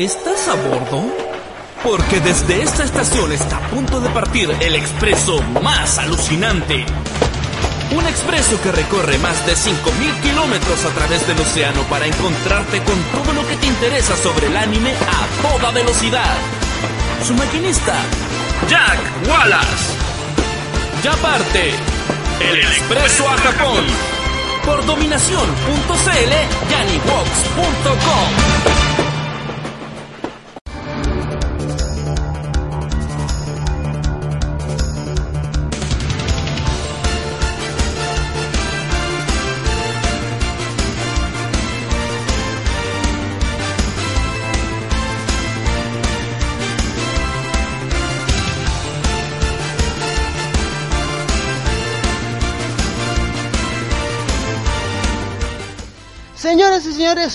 ¿Estás a bordo? Porque desde esta estación está a punto de partir el expreso más alucinante. Un expreso que recorre más de 5.000 kilómetros a través del océano para encontrarte con todo lo que te interesa sobre el anime a toda velocidad. Su maquinista, Jack Wallace. Ya parte el expreso a Japón por dominación.cl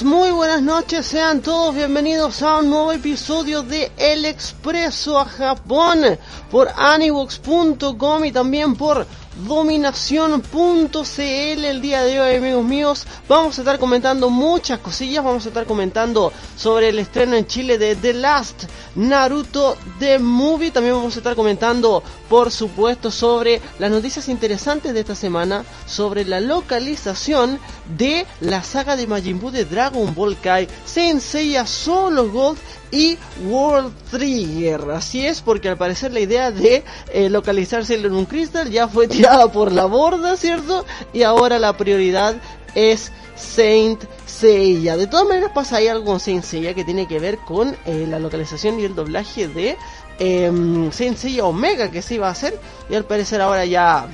muy buenas noches, sean todos bienvenidos a un nuevo episodio de El Expreso a Japón por Anivox.com y también por dominación.cl el día de hoy amigos míos. Vamos a estar comentando muchas cosillas. Vamos a estar comentando sobre el estreno en Chile de The Last Naruto The Movie. También vamos a estar comentando por supuesto sobre las noticias interesantes de esta semana sobre la localización de la saga de Majin Buu de Dragon Ball Kai. Senseiya Solo Gold y World Trigger. Así es, porque al parecer la idea de eh, localizarse en un cristal ya fue tirada por la borda, ¿cierto? Y ahora la prioridad es Saint Seiya. De todas maneras pasa ahí algo con Saint Seiya que tiene que ver con eh, la localización y el doblaje de eh, Saint Seiya Omega que se iba a hacer y al parecer ahora ya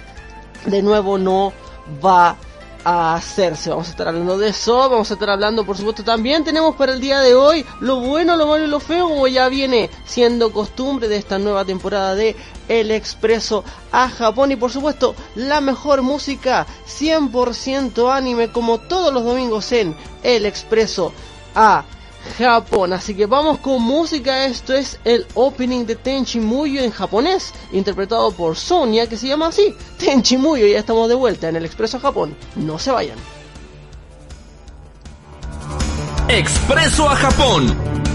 de nuevo no va a a hacerse. Vamos a estar hablando de eso, vamos a estar hablando, por supuesto, también tenemos para el día de hoy lo bueno, lo malo y lo feo, como ya viene siendo costumbre de esta nueva temporada de El Expreso a Japón y por supuesto la mejor música 100% anime como todos los domingos en El Expreso a Japón. Así que vamos con música. Esto es el opening de Tenchi Muyo en japonés, interpretado por Sonia, que se llama así, Tenchi Muyo. Ya estamos de vuelta en el Expreso a Japón. No se vayan. Expreso a Japón.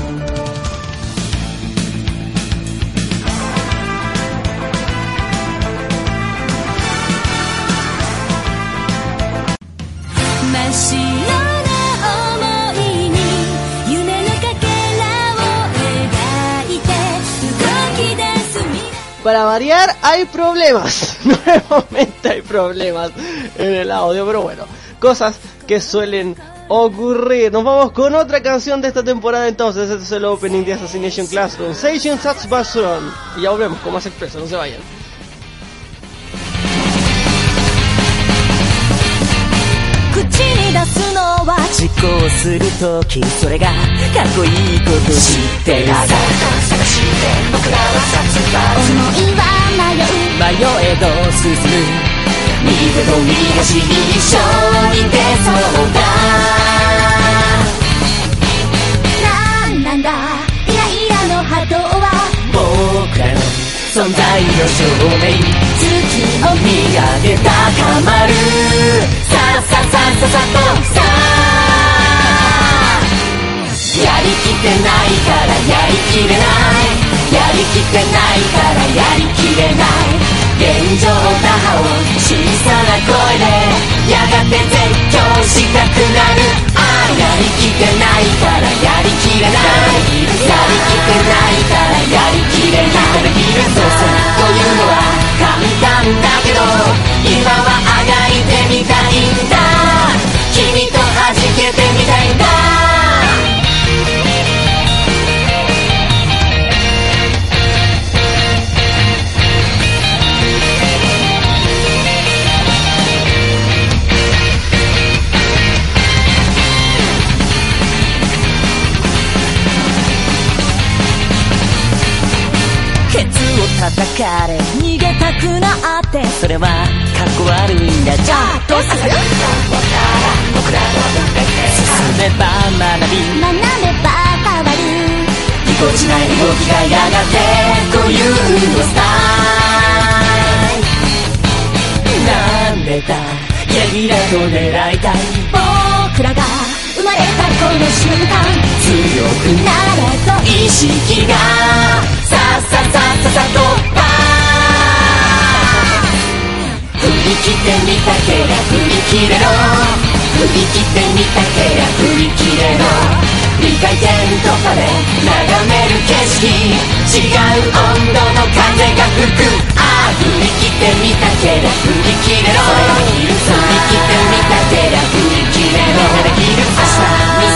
Para variar hay problemas. Nuevamente hay problemas en el audio, pero bueno, cosas que suelen ocurrir. Nos vamos con otra canción de esta temporada entonces. Este es el opening de Assassination Class con Seishun Satsubasuron. Y ya volvemos con más expreso, no se vayan. 出すのは実行するときそれがかっこいいこと知ってるさ探して僕らは殺伐思いは迷う迷えど進む右手と右足に一緒に出そうだなんなんだイライラの波動は僕らの存在の証明月を見上げ高まるささささとさやりきってないからやりきれないやりきってないからやりきれない現状打破を小さな声でやがて絶叫したくなるああやりきってないからやりきれないやりきってないからやりきれないそうそうというのは簡単だけど今はあがいてんだ。君と弾けてみたいんだ。ケツを叩かれ逃げたくなってそれはかっこ悪いんだ。じゃあどうする？僕らの分別進めば学び学べば変わるぎこちない動きがやがて固有のスタイルなんでだやぎらと狙いたい僕らが生まれたこの瞬間強くなれと意識がさっささっささとり切ってみたけりゃ振り切れろ。振り切ってみたけりゃ振り切れろ。2回転とかで眺める景色。違う温度の風が吹く。ああ振り切ってみたけりゃ振り切れろ。振り切ってみたけりゃ振り切れろ。明日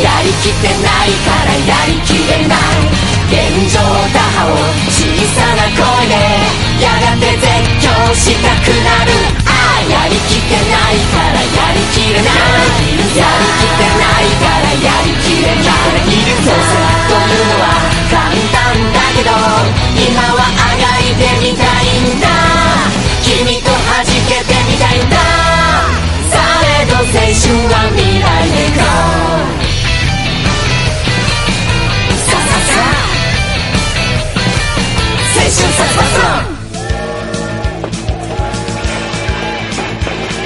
やりきってないからやりきれない。現状打破を小さな声でやがて絶叫したくなる。ああやりきってないからやりきれない。やりきってないからやりきれない。そうせというのは簡単だけど今はあがいてみたいんだ。君と弾けてみたいんだ。されど青春は未来へ Go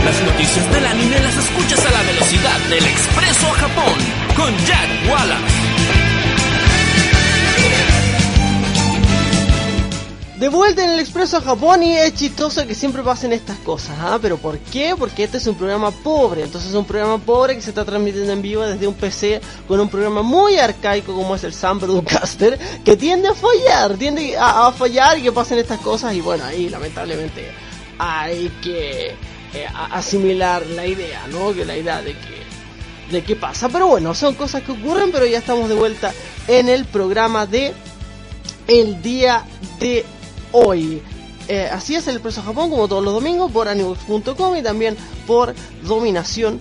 Las noticias del anime las escuchas a la velocidad del expreso a Japón con Jack Wallace. De vuelta en el Expreso a Japón y es chistoso que siempre pasen estas cosas, ¿ah? ¿Pero por qué? Porque este es un programa pobre, entonces es un programa pobre que se está transmitiendo en vivo desde un PC con un programa muy arcaico como es el Sam Broadcaster, que tiende a fallar, tiende a, fallar y que pasen estas cosas y bueno, ahí lamentablemente hay que eh, asimilar la idea, ¿no? Que la idea de que de qué pasa, pero bueno, son cosas que ocurren, pero ya estamos de vuelta en el programa de el día de hoy. Eh, así es el Expreso Japón, como todos los domingos, por Anibox.com y también por dominación.cl.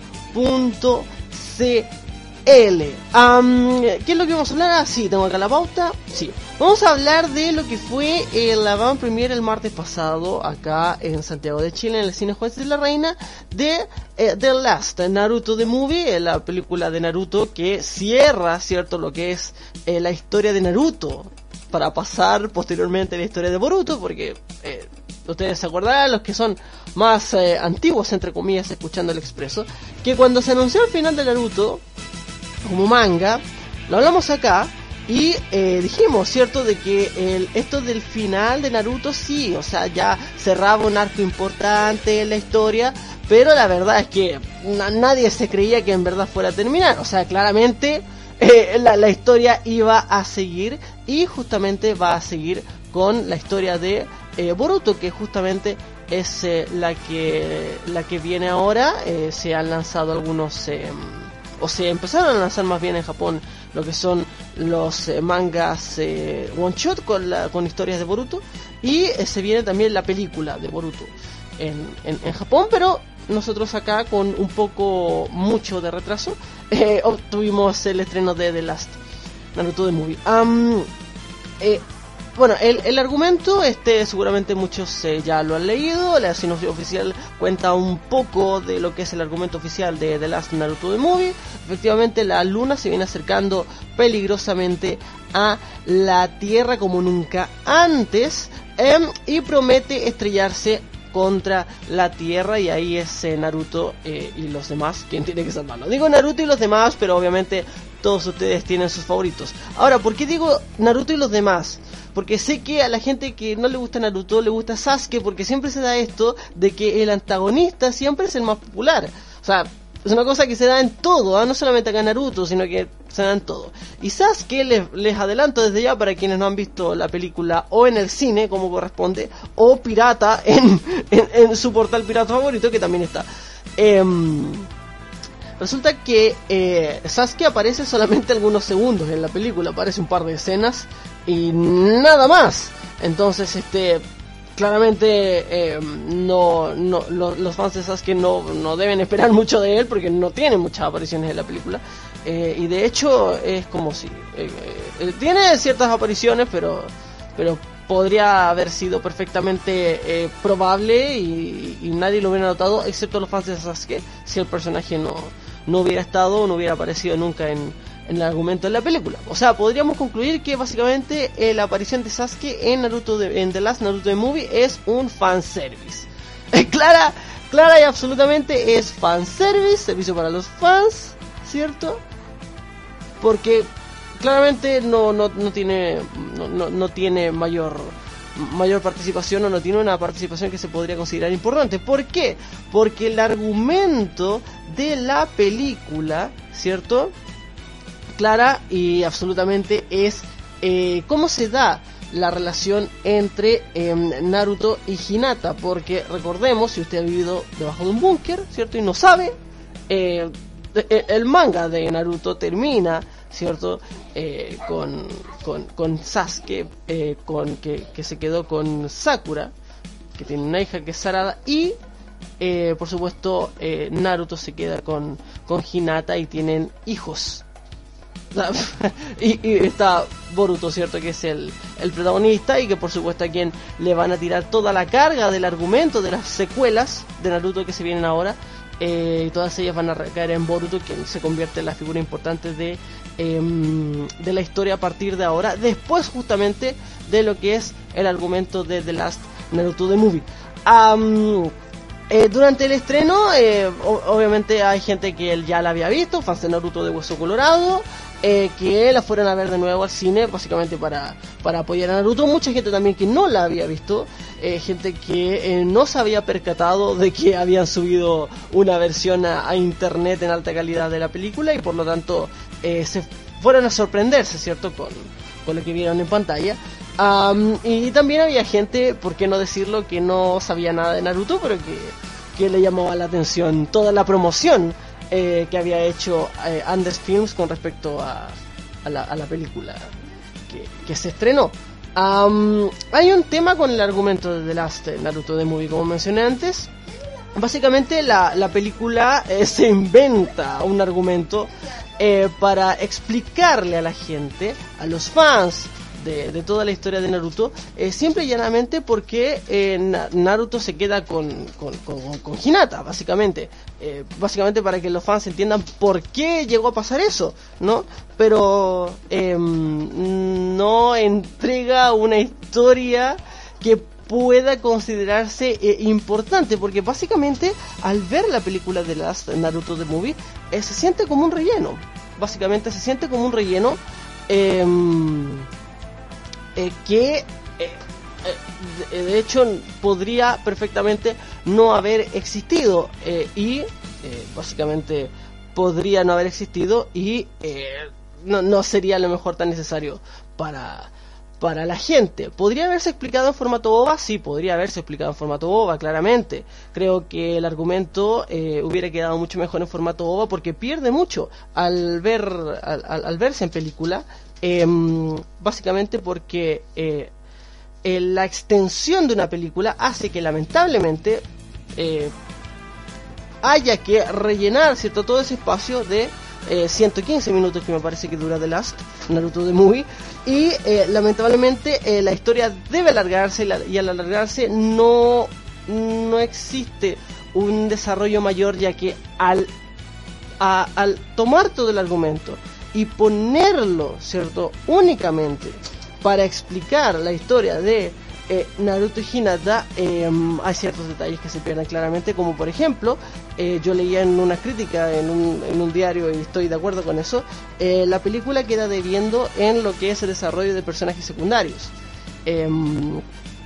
¿Qué es lo que vamos a hablar? Ah, sí, tengo acá la pauta. Sí, vamos a hablar de lo que fue la van premier el martes pasado, acá en Santiago de Chile, en el Cine Juez de la Reina, de eh, The Last Naruto The Movie, la película de Naruto que cierra, ¿cierto?, lo que es eh, la historia de Naruto para pasar posteriormente la historia de Boruto, porque eh, ustedes se acordarán, los que son más eh, antiguos, entre comillas, escuchando el expreso, que cuando se anunció el final de Naruto, como manga, lo hablamos acá y eh, dijimos, ¿cierto?, de que el, esto del final de Naruto sí, o sea, ya cerraba un arco importante en la historia, pero la verdad es que na- nadie se creía que en verdad fuera a terminar, o sea, claramente eh, la, la historia iba a seguir y justamente va a seguir con la historia de eh, Boruto, que justamente es eh, la que la que viene ahora. Se han lanzado algunos o se empezaron a lanzar más bien en Japón lo que son los mangas one shot con la, con historias de Boruto y se viene también la película de Boruto en, en Japón, pero nosotros acá con un poco mucho de retraso eh, obtuvimos el estreno de The Last Naruto The Movie. Eh, bueno, el, el argumento, este seguramente muchos eh, ya lo han leído, la sinopsis oficial cuenta un poco de lo que es el argumento oficial de The Last Naruto The Movie. Efectivamente, la luna se viene acercando peligrosamente a la Tierra como nunca antes em, y promete estrellarse contra la Tierra y ahí es eh, Naruto eh, y los demás quien tiene que salvarlo. Digo Naruto y los demás, pero obviamente todos ustedes tienen sus favoritos. Ahora, ¿por qué digo Naruto y los demás? Porque sé que a la gente que no le gusta Naruto le gusta Sasuke porque siempre se da esto de que el antagonista siempre es el más popular. O sea, es una cosa que se da en todo, ¿ah? no solamente acá en Naruto, sino que se da en todo. Y Sasuke, les, les adelanto desde ya para quienes no han visto la película o en el cine, como corresponde, o pirata en, en, su portal pirata favorito, que también está. Em, Resulta que eh, Sasuke aparece solamente algunos segundos en la película, aparece un par de escenas y nada más. Entonces, este, claramente eh, no, no lo- los fans de Sasuke no, no deben esperar mucho de él porque no tiene muchas apariciones en la película. Eh, y de hecho es como si... Eh, eh, tiene ciertas apariciones, pero, pero podría haber sido perfectamente probable y, nadie lo hubiera notado, excepto los fans de Sasuke, si el personaje no, no hubiera estado o no hubiera aparecido nunca en, en el argumento de la película. O sea, podríamos concluir que básicamente la aparición de Sasuke en Naruto de, en The Last Naruto The Movie es un fanservice. clara, clara y absolutamente es fanservice, servicio para los fans, ¿cierto? porque claramente no, no, no tiene no, no, tiene mayor mayor participación o no tiene una participación que se podría considerar importante. ¿Por qué? Porque el argumento de la película, ¿cierto? Clara y absolutamente es eh, cómo se da la relación entre em, Naruto y Hinata. Porque recordemos, si usted ha vivido debajo de un búnker, ¿cierto? Y no sabe, eh, e, el manga de Naruto termina, ¿cierto? Eh, con, con, Sasuke, eh, con, que, se quedó con Sakura, que tiene una hija que es Sarada, y eh, por supuesto Naruto se queda con, con Hinata y tienen hijos. y, está Boruto, ¿cierto? Que es el, el, protagonista y que por supuesto a quien le van a tirar toda la carga del argumento de las secuelas de Naruto que se vienen ahora eh, todas ellas van a recaer en Boruto, quien se convierte en la figura importante de, em, de la historia a partir de ahora, después justamente de lo que es el argumento de The Last Naruto The Movie. Eh, durante el estreno, eh, obviamente hay gente que él ya la había visto, fans de Naruto de Hueso Colorado, eh, que la fueran a ver de nuevo al cine, básicamente para, para apoyar a Naruto. Mucha gente también que no la había visto, eh, gente que eh, no se había percatado de que habían subido una versión a, internet en alta calidad de la película y por lo tanto se fueron a sorprenderse, ¿cierto? Con, con lo que vieron en pantalla. y también había gente, por qué no decirlo, que no sabía nada de Naruto, pero que, que le llamaba la atención toda la promoción eh, que había hecho eh, Andes Films con respecto a, la, película que, se estrenó. hay un tema con el argumento de The Last Naruto de Movie, como mencioné antes. Básicamente la, la película eh, se inventa un argumento para explicarle a la gente, a los fans, de, toda la historia de Naruto, eh, y llanamente porque eh, Naruto se queda con, con, con, Hinata, básicamente. Eh, básicamente para que los fans entiendan por qué llegó a pasar eso, ¿no? Pero em, no entrega una historia que pueda considerarse importante, porque básicamente al ver la película de las Naruto The Movie, se siente como un relleno. Básicamente se siente como un relleno. Eh, eh, que eh, eh, de hecho podría perfectamente no haber existido y básicamente podría no haber existido y no, no, sería a lo mejor tan necesario para, para la gente. ¿Podría haberse explicado en formato boba? Sí, podría haberse explicado en formato boba, claramente. Creo que el argumento hubiera quedado mucho mejor en formato boba porque pierde mucho al ver al verse en película Em, básicamente porque eh, eh, la extensión de una película hace que lamentablemente eh, haya que rellenar cierto todo ese espacio de 115 minutos que me parece que dura The Last Naruto de Movie y lamentablemente la historia debe alargarse y, al alargarse no no existe un desarrollo mayor ya que al al tomar todo el argumento y ponerlo, ¿cierto? Únicamente para explicar la historia de eh, Naruto y Hinata, em, hay ciertos detalles que se pierden claramente, como por ejemplo, eh, yo leía en una crítica en un, diario y estoy de acuerdo con eso, eh, la película queda debiendo en lo que es el desarrollo de personajes secundarios. Em,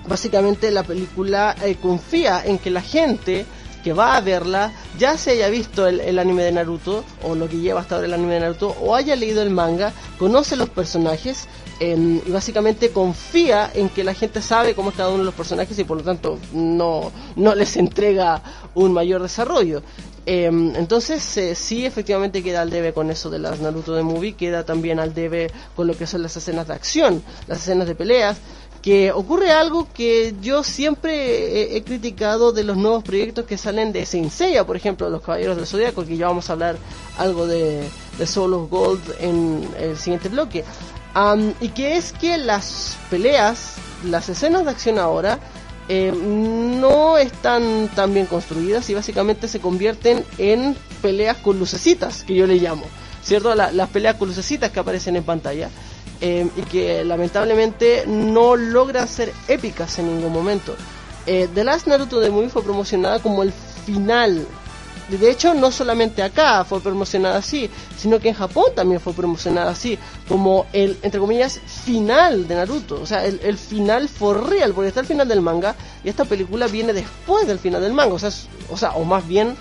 básicamente la película confía en que la gente que va a verla ya se haya visto el, anime de Naruto o lo que lleva hasta ahora el anime de Naruto o haya leído el manga, conoce los personajes y básicamente confía en que la gente sabe cómo es cada uno de los personajes y por lo tanto no, no les entrega un mayor desarrollo. Em, entonces eh, sí efectivamente queda al debe con eso de las Naruto de Movie, queda también al debe con lo que son las escenas de acción, las escenas de peleas, que ocurre algo que yo siempre he, criticado de los nuevos proyectos que salen de Saint por ejemplo, Los Caballeros del Zodíaco, que ya vamos a hablar algo de, de Soul of Gold en el siguiente bloque. y que es que las peleas, las escenas de acción ahora, eh, no están tan bien construidas y básicamente se convierten en peleas con lucecitas, que yo le llamo, ¿cierto? las peleas con lucecitas que aparecen en pantalla. Eh, y que lamentablemente no logran ser épicas en ningún momento. Eh, The Last Naruto de Movie fue promocionada como el final. De hecho, no solamente acá fue promocionada así, sino que en Japón también fue promocionada así, como el, entre comillas, final de Naruto. O sea, el, final for real, porque está el final del manga y esta película viene después del final del manga. O sea, o, sea, o más bien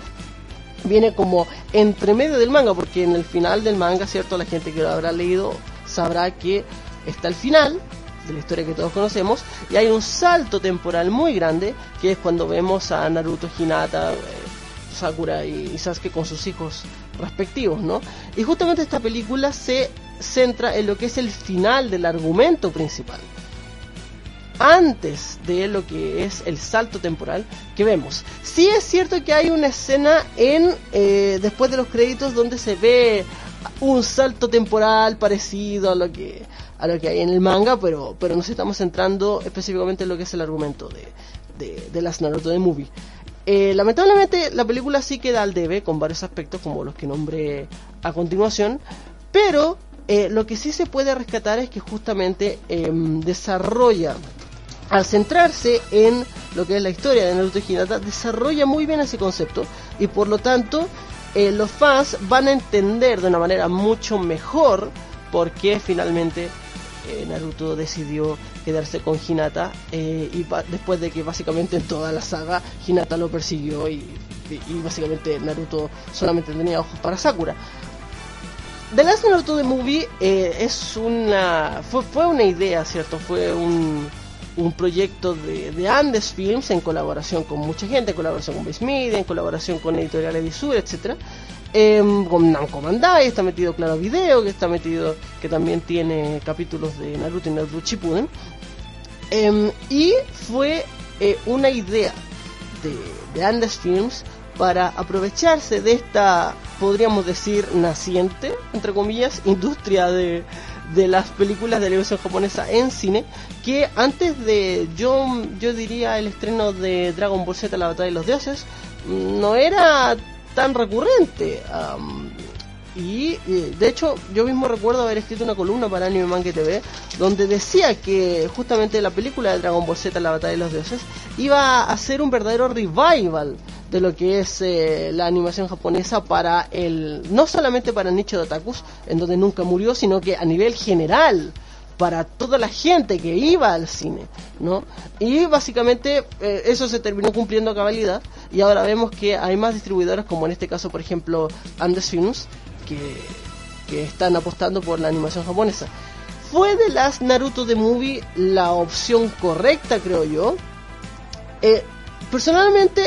viene como entre medio del manga, porque en el final del manga, ¿cierto? La gente que lo habrá leído sabrá que está el final de la historia que todos conocemos y hay un salto temporal muy grande que es cuando vemos a Naruto, Hinata, eh, Sakura y Sasuke con sus hijos respectivos, ¿no? Y justamente esta película se centra en lo que es el final del argumento principal. Antes de lo que es el salto temporal que vemos. Sí es cierto que hay una escena en eh, después de los créditos donde se ve un salto temporal parecido a lo que a lo que hay en el manga, pero pero nos estamos centrando específicamente en lo que es el argumento de, de, las Naruto de Movie. Eh, lamentablemente la película sí queda al debe con varios aspectos como los que nombré a continuación, pero eh, lo que sí se puede rescatar es que justamente em, desarrolla, al centrarse en lo que es la historia de Naruto Hinata, desarrolla muy bien ese concepto y por lo tanto eh, los fans van a entender de una manera mucho mejor por qué finalmente eh, Naruto decidió quedarse con Hinata eh, y después de que básicamente en toda la saga Hinata lo persiguió y, básicamente Naruto solamente tenía ojos para Sakura. The Last Naruto The Movie es una fue, fue una idea, ¿cierto? Fue un un proyecto de, de, Andes Films en colaboración con mucha gente, en colaboración con Base Media, en colaboración con Editorial Edisur, etcétera. Em, con Namco Bandai, está metido Claro Video, que está metido, que también tiene capítulos de Naruto y Naruto Shippuden. Em, y fue eh, una idea de, de Andes Films para aprovecharse de esta, podríamos decir, naciente, entre comillas, industria de, de las películas de televisión japonesa en cine que antes de yo yo diría el estreno de Dragon Ball Z la batalla de los dioses no era tan recurrente y de hecho yo mismo recuerdo haber escrito una columna para Anime Manga TV donde decía que justamente la película de Dragon Ball Z la batalla de los dioses iba a ser un verdadero revival de lo que es eh, la animación japonesa para el no solamente para el nicho de otakus en donde nunca murió sino que a nivel general para toda la gente que iba al cine, ¿no? Y básicamente eh, eso se terminó cumpliendo a cabalidad y ahora vemos que hay más distribuidores como en este caso por ejemplo Andes Films que, están apostando por la animación japonesa. Fue de las Naruto de Movie la opción correcta creo yo. Eh, personalmente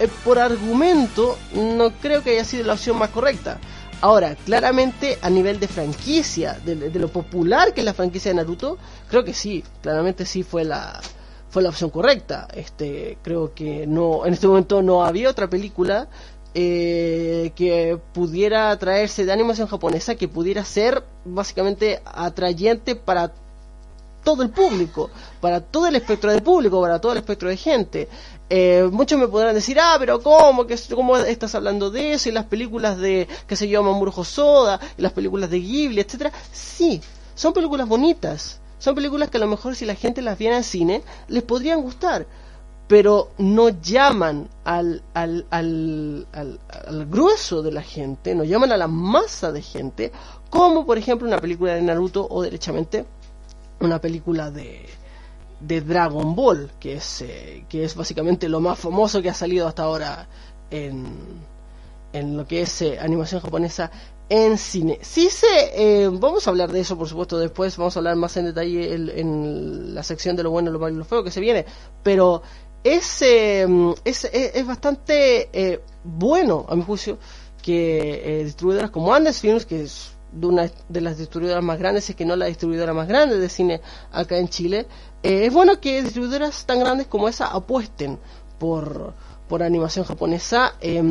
eh, por argumento no creo que haya sido la opción más correcta. Ahora, claramente a nivel de franquicia, de, lo popular que es la franquicia de Naruto, creo que sí, claramente sí fue la fue la opción correcta. Este, creo que no, en este momento no había otra película eh, que pudiera traerse de animación japonesa que pudiera ser básicamente atrayente para todo el público, para todo el espectro de público, para todo el espectro de gente. Eh, muchos me podrán decir, ah, pero ¿cómo? que ¿Cómo estás hablando de eso? Y las películas de, que se llama Mamoru Soda, y las películas de Ghibli, etcétera. Sí, son películas bonitas. Son películas que a lo mejor si la gente las viera en cine, les podrían gustar. Pero no llaman al, al, al, al, grueso de la gente, no llaman a la masa de gente, como por ejemplo una película de Naruto o derechamente una película de, de Dragon Ball, que es, eh, que es básicamente lo más famoso que ha salido hasta ahora en, en lo que es eh, animación japonesa en cine. Sí sé, eh, vamos a hablar de eso por supuesto después, vamos a hablar más en detalle en la sección de lo bueno, lo malo y lo feo que se viene, pero es, es, es, bastante bueno a mi juicio que distribuidoras como Andes Films, que es de una de las distribuidoras más grandes, es que no la distribuidora más grande de cine acá en Chile, eh, es bueno que distribuidoras tan grandes como esa apuesten por, por animación japonesa. Eh,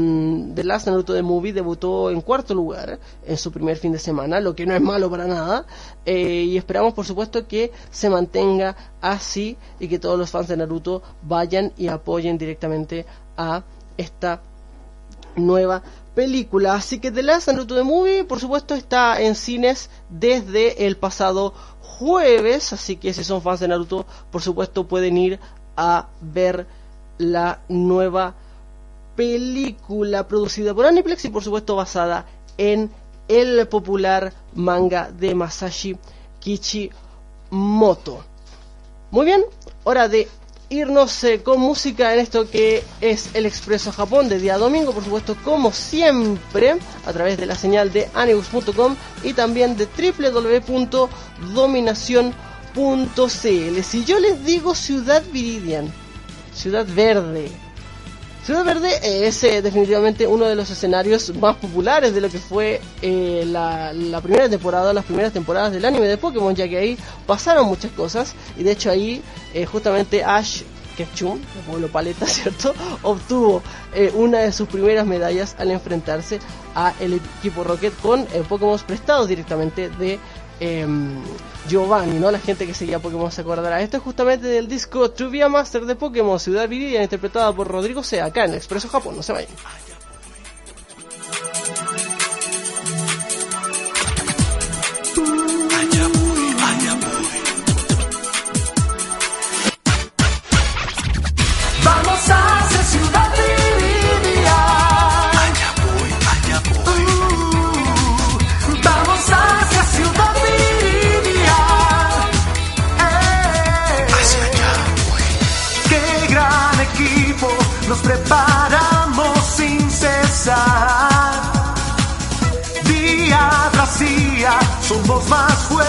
The Last Naruto The Movie debutó en cuarto lugar en su primer fin de semana, lo que no es malo para nada. Eh, y esperamos, por supuesto, que se mantenga así y que todos los fans de Naruto vayan y apoyen directamente a esta nueva película. Así que The Last Naruto The Movie, por supuesto, está en cines desde el pasado jueves. Así que si son fans de Naruto, por supuesto, pueden ir a ver la nueva película producida por Aniplex y, por supuesto, basada en el popular manga de Masashi Kichimoto. Muy bien, hora de irnos eh, con música en esto que es el Expreso Japón de día domingo, por supuesto, como siempre, a través de la señal de anibus.com y también de www.dominación.cl. Si yo les digo Ciudad Viridian, Ciudad Verde, Ciudad Verde es eh, definitivamente uno de los escenarios más populares de lo que fue eh, la, primera temporada, las primeras temporadas del anime de Pokémon, ya que ahí pasaron muchas cosas y de hecho ahí eh, justamente Ash Ketchum, el pueblo paleta, ¿cierto? Obtuvo una de sus primeras medallas al enfrentarse a el equipo Rocket con Pokémon prestados directamente de Giovanni, ¿no? La gente que seguía Pokémon se acordará. Esto es justamente del disco Trivia Master de Pokémon Ciudad Viridian, interpretada por Rodrigo C. acá en Expreso Japón. No se vayan. fantasía somos más fuertes.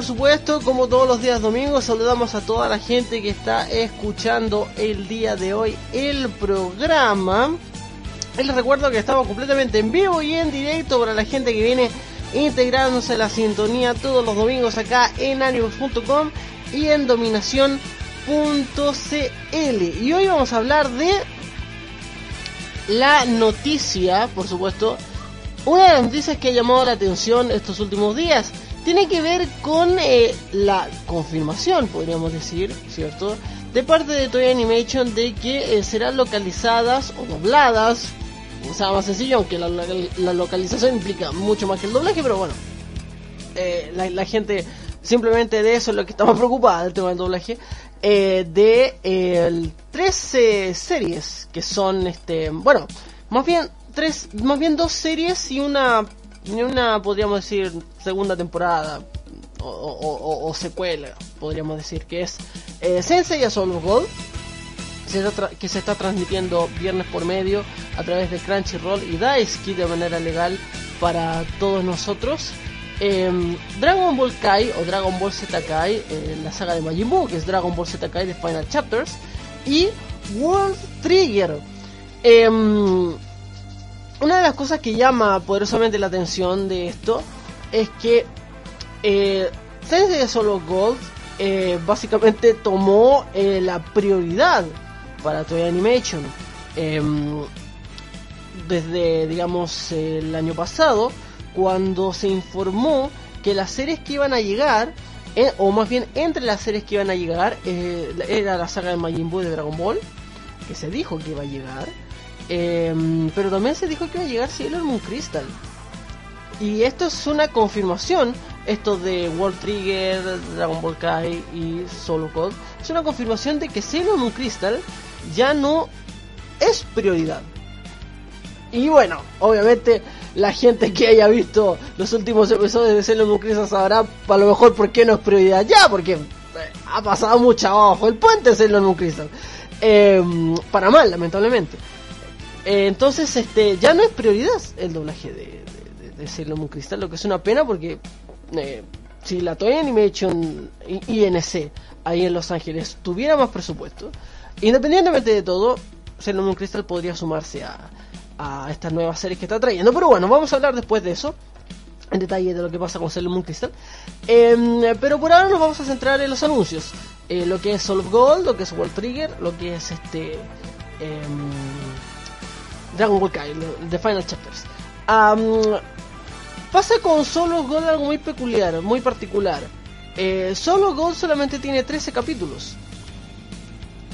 Por supuesto, como todos los días domingos, saludamos a toda la gente que está escuchando el día de hoy el programa. Les recuerdo que estamos completamente en vivo y en directo para la gente que viene integrándose a la sintonía todos los domingos acá en Animus.com y en dominación.cl. Y hoy vamos a hablar de la noticia, por supuesto, una de las noticias que ha llamado la atención estos últimos días tiene que ver con eh, la confirmación, podríamos decir, ¿cierto? De parte de Toy Animation de que eh, serán localizadas o dobladas, o sea, más sencillo, aunque la, localización implica mucho más que el doblaje, pero bueno, eh, la, gente simplemente de eso es lo que está más preocupada del tema del doblaje eh, de el 13 series que son este bueno más bien tres más bien dos series y una y una podríamos decir segunda temporada o, secuela podríamos decir que es eh, Sensei a Gold que se está transmitiendo viernes por medio a través de Crunchyroll y Daisuke de manera legal para todos nosotros. Em, Dragon Ball Kai o Dragon Ball Z Kai, la saga de Majin Buu, que es Dragon Ball Z Kai de Final Chapters, y World Trigger. Em, una de las cosas que llama poderosamente la atención de esto es que eh, Sensei Solo Gold eh, básicamente tomó eh, la prioridad para Toy Animation. Em, desde, digamos, el año pasado, cuando se informó que las series que iban a llegar, o más bien entre las series que iban a llegar, eh, era la saga de Majin Buu de Dragon Ball, que se dijo que iba a llegar, em, pero también se dijo que iba a llegar Sailor Moon Crystal. Y esto es una confirmación, esto de World Trigger, Dragon Ball Kai y Solo Code, es una confirmación de que Sailor Moon Crystal ya no es prioridad. Y bueno, obviamente la gente que haya visto los últimos episodios de Sailor Moon Crystal sabrá a lo mejor por qué no es prioridad ya, porque eh, ha pasado mucho abajo el puente Sailor Moon Crystal. Eh, para mal, lamentablemente. Eh, entonces, este, ya no es prioridad el doblaje de, de, Sailor Moon Crystal, lo que es una pena porque eh, si la Toy Animation INC ahí en Los Ángeles tuviera más presupuesto, independientemente de todo, Sailor Moon Crystal podría sumarse a, a estas nuevas series que está trayendo. Pero bueno, vamos a hablar después de eso. En detalle de lo que pasa con Sailor Moon Crystal. Em, pero por ahora nos vamos a centrar en los anuncios. Eh, lo que es Soul of Gold, lo que es World Trigger, lo que es este. em, Dragon Ball Kai, The Final Chapters. Pasa con Solo Gold algo muy peculiar, muy particular. Eh, Solo Gold solamente tiene 13 capítulos.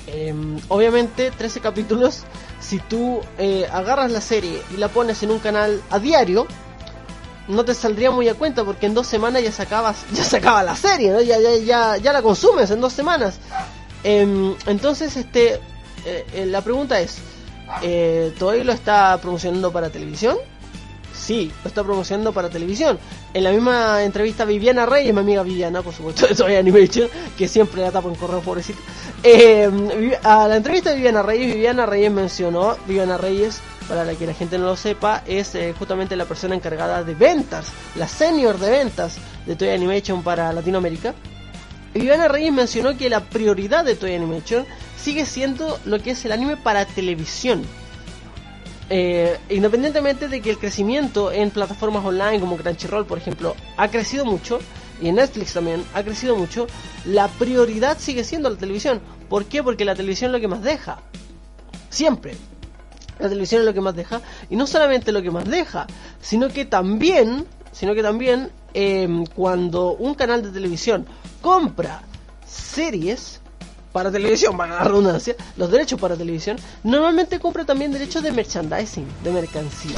Em, obviamente 13 capítulos, si tú eh, agarras la serie y la pones en un canal a diario, no te saldría muy a cuenta porque en dos semanas ya sacabas, ya se acaba la serie, ¿no? ya, ya, ya, ya la consumes en dos semanas. Em, entonces, este, eh, la pregunta es, eh, ¿Toei lo está promocionando para televisión? Sí, lo está promocionando para televisión. En la misma entrevista Viviana Reyes, mi amiga Viviana, por supuesto, de Toei Animation, que siempre la tapa en correo, pobrecito. Eh, a la entrevista de Viviana Reyes, Viviana Reyes mencionó, Viviana Reyes, para la que la gente no lo sepa, es eh, justamente la persona encargada de ventas, la senior de ventas de Toei Animation para Latinoamérica. Viviana Reyes mencionó que la prioridad de Toy Animation sigue siendo lo que es el anime para televisión. Eh, independientemente de que el crecimiento en plataformas online como Crunchyroll, por ejemplo, ha crecido mucho, y en Netflix también ha crecido mucho, la prioridad sigue siendo la televisión. ¿Por qué? Porque la televisión es lo que más deja. Siempre. La televisión es lo que más deja. Y no solamente lo que más deja, sino que también, sino que también eh, cuando un canal de televisión compra series para televisión, para la redundancia, los derechos para televisión, normalmente compra también derechos de merchandising, de mercancía.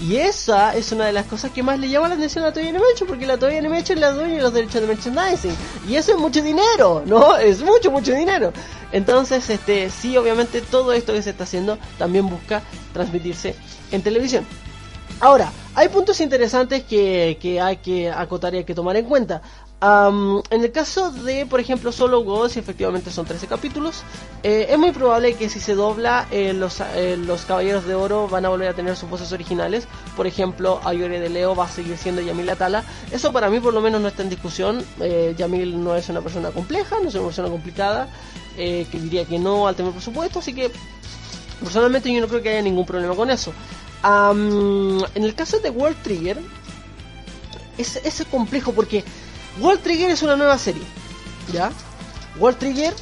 Y esa es una de las cosas que más le llama la atención a la Toy Animation, porque la Toy Animation es la dueña de los derechos de merchandising. Y eso es mucho dinero, ¿no? Es mucho, mucho dinero. Entonces, este, sí, obviamente todo esto que se está haciendo también busca transmitirse en televisión. Ahora, hay puntos interesantes que, que hay que acotar y hay que tomar en cuenta. Am, en el caso de, por ejemplo, Solo Go, si efectivamente son 13 capítulos, eh, es muy probable que si se dobla, eh, los, eh, los Caballeros de Oro van a volver a tener sus voces originales. Por ejemplo, Ayore de Leo va a seguir siendo Yamil Atala. Eso para mí por lo menos no está en discusión. Yamil no es una persona compleja, no es una persona complicada, que diría que no al tener presupuesto, así que personalmente yo no creo que haya ningún problema con eso. En el caso de World Trigger, es, es complejo porque World Trigger es una nueva serie, ¿ya? World Trigger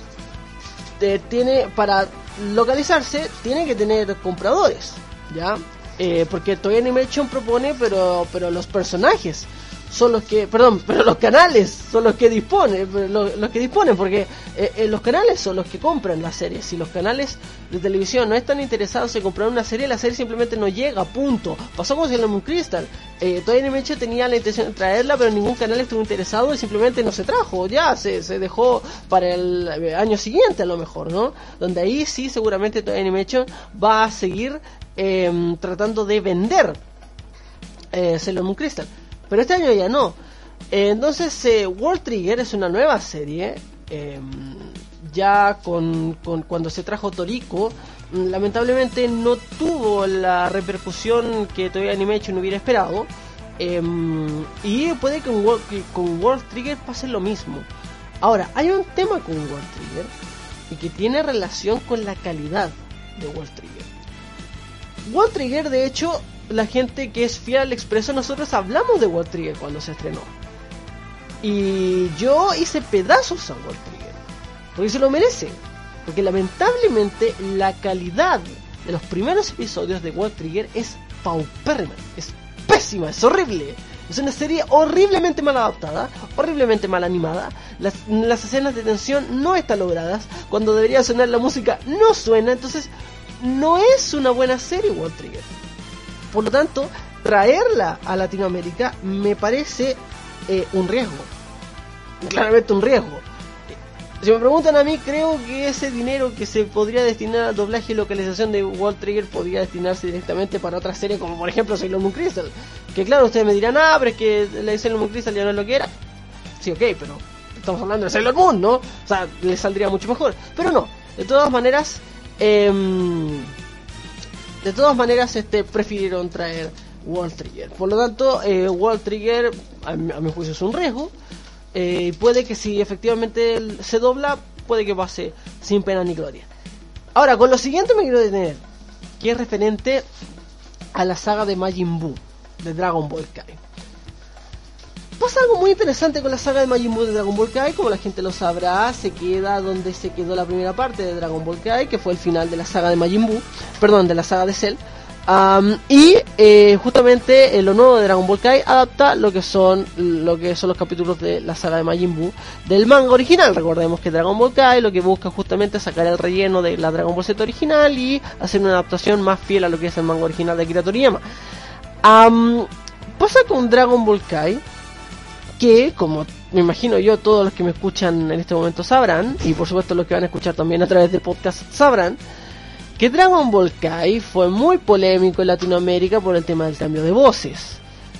te- tiene, para localizarse, tiene que tener compradores, ¿ya? Eh, porque Toy Animation propone, pero, pero los personajes son los que, perdón, pero los canales son los que disponen, los, que disponen, porque eh, eh, los canales son los que compran la serie. Si los canales de televisión no están interesados en comprar una serie, la serie simplemente no llega, punto. Pasó con Sailor Moon Crystal. Eh, Toy Animation tenía la intención de traerla, pero ningún canal estuvo interesado y simplemente no se trajo. Ya se, dejó para el eh, año siguiente, a lo mejor, ¿no? Donde ahí sí, seguramente Toy Animation va a seguir em, tratando de vender eh, Sailor Moon Crystal. Pero este año ya no. Eh, entonces, eh, World Trigger es una nueva serie. eh, ya con, con- cuando se trajo Toriko, mm, lamentablemente no tuvo la repercusión que Toy Animation hubiera esperado. eh, y puede que con, que con World Trigger pase lo mismo. Ahora, hay un tema con World Trigger y que tiene relación con la calidad de World Trigger. World Trigger, de hecho, la gente que es fiel al expreso, nosotros hablamos de World Trigger cuando se estrenó. Y yo hice pedazos a World Trigger. Porque se lo merece. Porque lamentablemente la calidad de los primeros episodios de World Trigger es paupérrima. Es pésima, es horrible. Es una serie horriblemente mal adaptada, horriblemente mal animada. Las, las escenas de tensión no están logradas. Cuando debería sonar la música no suena. Entonces no es una buena serie World Trigger. Por lo tanto, traerla a Latinoamérica me parece eh, un riesgo. Claramente un riesgo. Si me preguntan a mí, creo que ese dinero que se podría destinar al doblaje y localización de World Trigger podría destinarse directamente para otras series como por ejemplo Sailor Moon Crystal. Que claro, ustedes me dirán, ah, pero es que la de Sailor Moon Crystal ya no es lo que era. Sí, ok, pero estamos hablando de Sailor Moon, ¿no? O sea, le saldría mucho mejor. Pero no, de todas maneras, em, de todas maneras, este prefirieron traer World Trigger. Por lo tanto, eh, World Trigger, a mi, juicio, es un riesgo. Eh, puede que si efectivamente se dobla, puede que pase sin pena ni gloria. Ahora, con lo siguiente me quiero detener, que es referente a la saga de Majin Buu, de Dragon Ball Kai. Pasa algo muy interesante con la saga de Majin Buu de Dragon Ball Kai, como la gente lo sabrá, se queda donde se quedó la primera parte de Dragon Ball Kai, que fue el final de la saga de Majin Buu, perdón, de la saga de Cell. Am, y eh, justamente eh, lo nuevo de Dragon Ball Kai adapta lo que son lo que son los capítulos de la saga de Majin Buu del manga original. Recordemos que Dragon Ball Kai lo que busca justamente es sacar el relleno de la Dragon Ball Z original y hacer una adaptación más fiel a lo que es el manga original de Akira Toriyama. Am, pasa con Dragon Ball Kai que, como me imagino yo, todos los que me escuchan en este momento sabrán, y por supuesto los que van a escuchar también a través de podcast sabrán, que Dragon Ball Kai fue muy polémico en Latinoamérica por el tema del cambio de voces.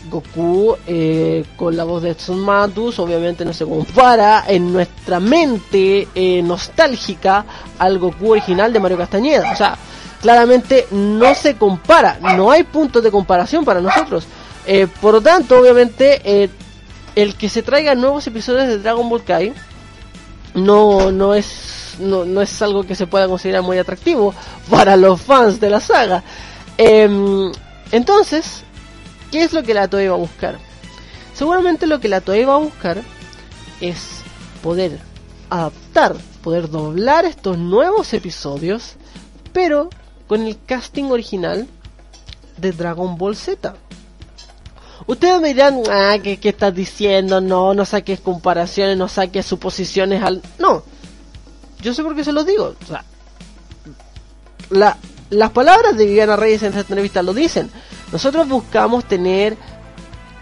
Goku eh, con la voz de Edson Matus obviamente no se compara en nuestra mente eh, nostálgica al Goku original de Mario Castañeda. O sea, claramente no se compara, no hay puntos de comparación para nosotros. Eh, por lo tanto, obviamente, el que se traigan nuevos episodios de Dragon Ball Kai no, no es no, no es algo que se pueda considerar muy atractivo para los fans de la saga. Em, entonces, ¿qué es lo que la Toei va a buscar? Seguramente lo que la Toei va a buscar es poder adaptar, poder doblar estos nuevos episodios, pero con el casting original de Dragon Ball Z. Ustedes me dirán, ah, ¿qué, qué estás diciendo? No, no saques comparaciones, no saques suposiciones al... No, yo sé por qué se los digo. O sea, la- las palabras de Viviana Reyes en esta entrevista lo dicen. Nosotros buscamos tener,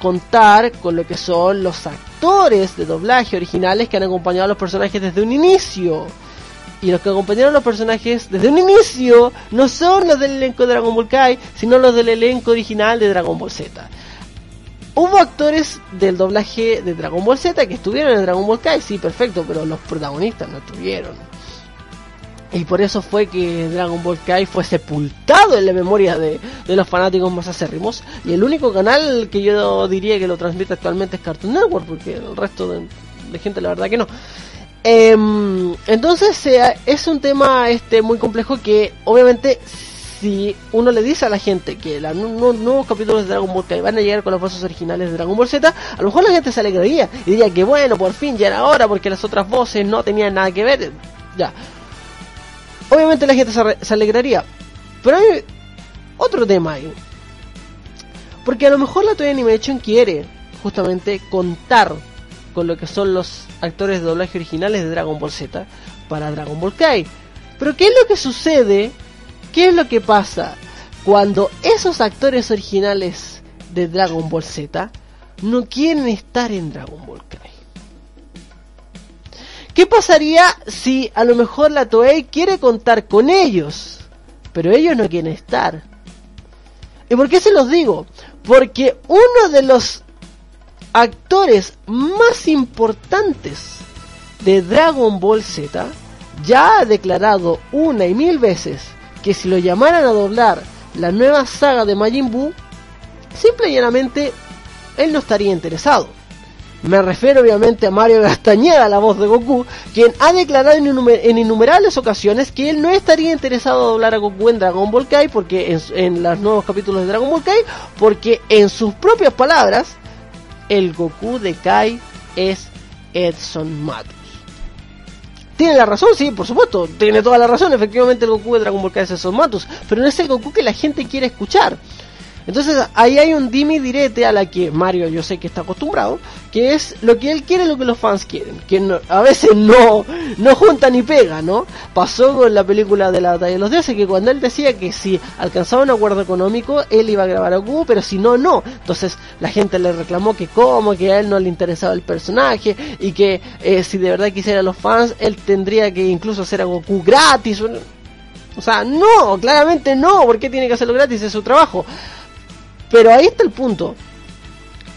contar con lo que son los actores de doblaje originales que han acompañado a los personajes desde un inicio. Y los que acompañaron a los personajes desde un inicio no son los del elenco de Dragon Ball Kai, sino los del elenco original de Dragon Ball Z. hubo actores del doblaje de Dragon Ball Z que estuvieron en Dragon Ball Kai, sí, perfecto, pero los protagonistas no estuvieron. Y por eso fue que Dragon Ball Kai fue sepultado en la memoria de, de los fanáticos más acérrimos. Y el único canal que yo diría que lo transmite actualmente es Cartoon Network, porque el resto de, gente la verdad que no. Em, entonces eh, es un tema este muy complejo que obviamente si uno le dice a la gente que los nuevos capítulos de Dragon Ball Kai van a llegar con las voces originales de Dragon Ball Z, a lo mejor la gente se alegraría y diría que bueno, por fin ya era hora porque las otras voces no tenían nada que ver. Ya. Obviamente la gente se alegraría. Pero hay otro tema ahí. Porque a lo mejor la Toei Animation quiere justamente contar con lo que son los actores de doblaje originales de Dragon Ball Z para Dragon Ball Kai. Pero ¿qué es lo que sucede? ¿Qué es lo que pasa cuando esos actores originales de Dragon Ball Z no quieren estar en Dragon Ball Kai? ¿Qué pasaría si a lo mejor la Toei quiere contar con ellos, pero ellos no quieren estar? ¿Y por qué se los digo? Porque uno de los actores más importantes de Dragon Ball Z ya ha declarado una y mil veces que si lo llamaran a doblar la nueva saga de Majin Buu, simple y llanamente él no estaría interesado. Me refiero obviamente a Mario Castañeda, la voz de Goku, quien ha declarado en, innumer- en innumerables ocasiones que él no estaría interesado en doblar a Goku en Dragon Ball Kai, porque en, en los nuevos capítulos de Dragon Ball Kai, porque en sus propias palabras, el Goku de Kai es Edson Matos. Tiene la razón, sí, por supuesto, tiene toda la razón, efectivamente el Goku de Dragon Ball Kai es Edson Matos, pero no es el Goku que la gente quiere escuchar. Entonces ahí hay un dime direte a la que Mario yo sé que está acostumbrado, que es lo que él quiere, lo que los fans quieren, que no- a veces no, no junta ni pega, ¿no? Pasó con la película de la batalla de los dioses, que cuando él decía que si alcanzaba un acuerdo económico, él iba a grabar a Goku, pero si no, no. Entonces la gente le reclamó que cómo, que a él no le interesaba el personaje, y que eh, si de verdad quisiera a los fans, él tendría que incluso hacer a Goku gratis. O sea, no, claramente no, ¿por qué tiene que hacerlo gratis? Es su trabajo. Pero ahí está el punto.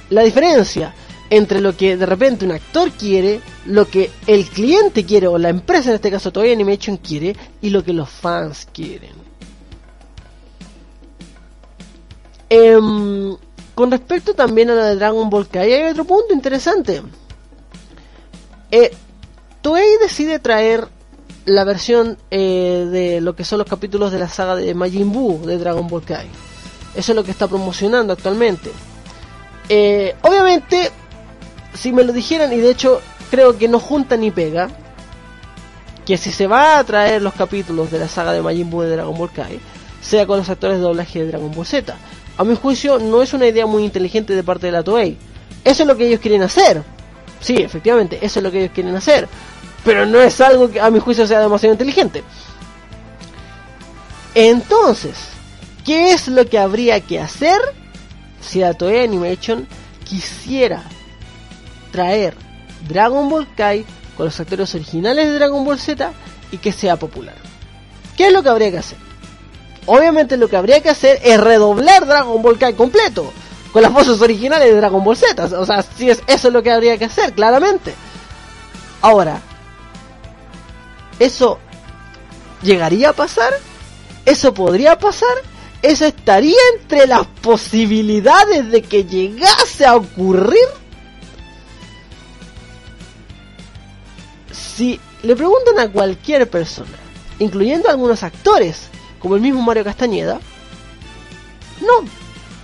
La diferencia entre lo que de repente un actor quiere, lo que el cliente quiere, o la empresa en este caso todavía Animation quiere, y lo que los fans quieren. Em, con respecto también a la de Dragon Ball Kai, hay otro punto interesante. Eh, Toei decide traer la versión eh, de lo que son los capítulos de la saga de Majin Buu de Dragon Ball Kai. Eso es lo que está promocionando actualmente. Eh, obviamente, si me lo dijeran, y de hecho creo que no junta ni pega, que si se va a traer los capítulos de la saga de Majin Buu de Dragon Ball Kai, sea con los actores de doblaje de Dragon Ball Z. A mi juicio, no es una idea muy inteligente de parte de la Toei. Eso es lo que ellos quieren hacer. Sí, efectivamente, eso es lo que ellos quieren hacer. Pero no es algo que a mi juicio sea demasiado inteligente. Entonces, ¿qué es lo que habría que hacer si la Toei Animation quisiera traer Dragon Ball Kai con los actores originales de Dragon Ball Z y que sea popular? ¿Qué es lo que habría que hacer? Obviamente lo que habría que hacer es redoblar Dragon Ball Kai completo con las voces originales de Dragon Ball Z. O sea, si es, eso es lo que habría que hacer, claramente. Ahora, ¿eso llegaría a pasar? ¿Eso podría pasar? ¿Eso estaría entre las posibilidades de que llegase a ocurrir? Si le preguntan a cualquier persona, incluyendo a algunos actores, como el mismo Mario Castañeda, no,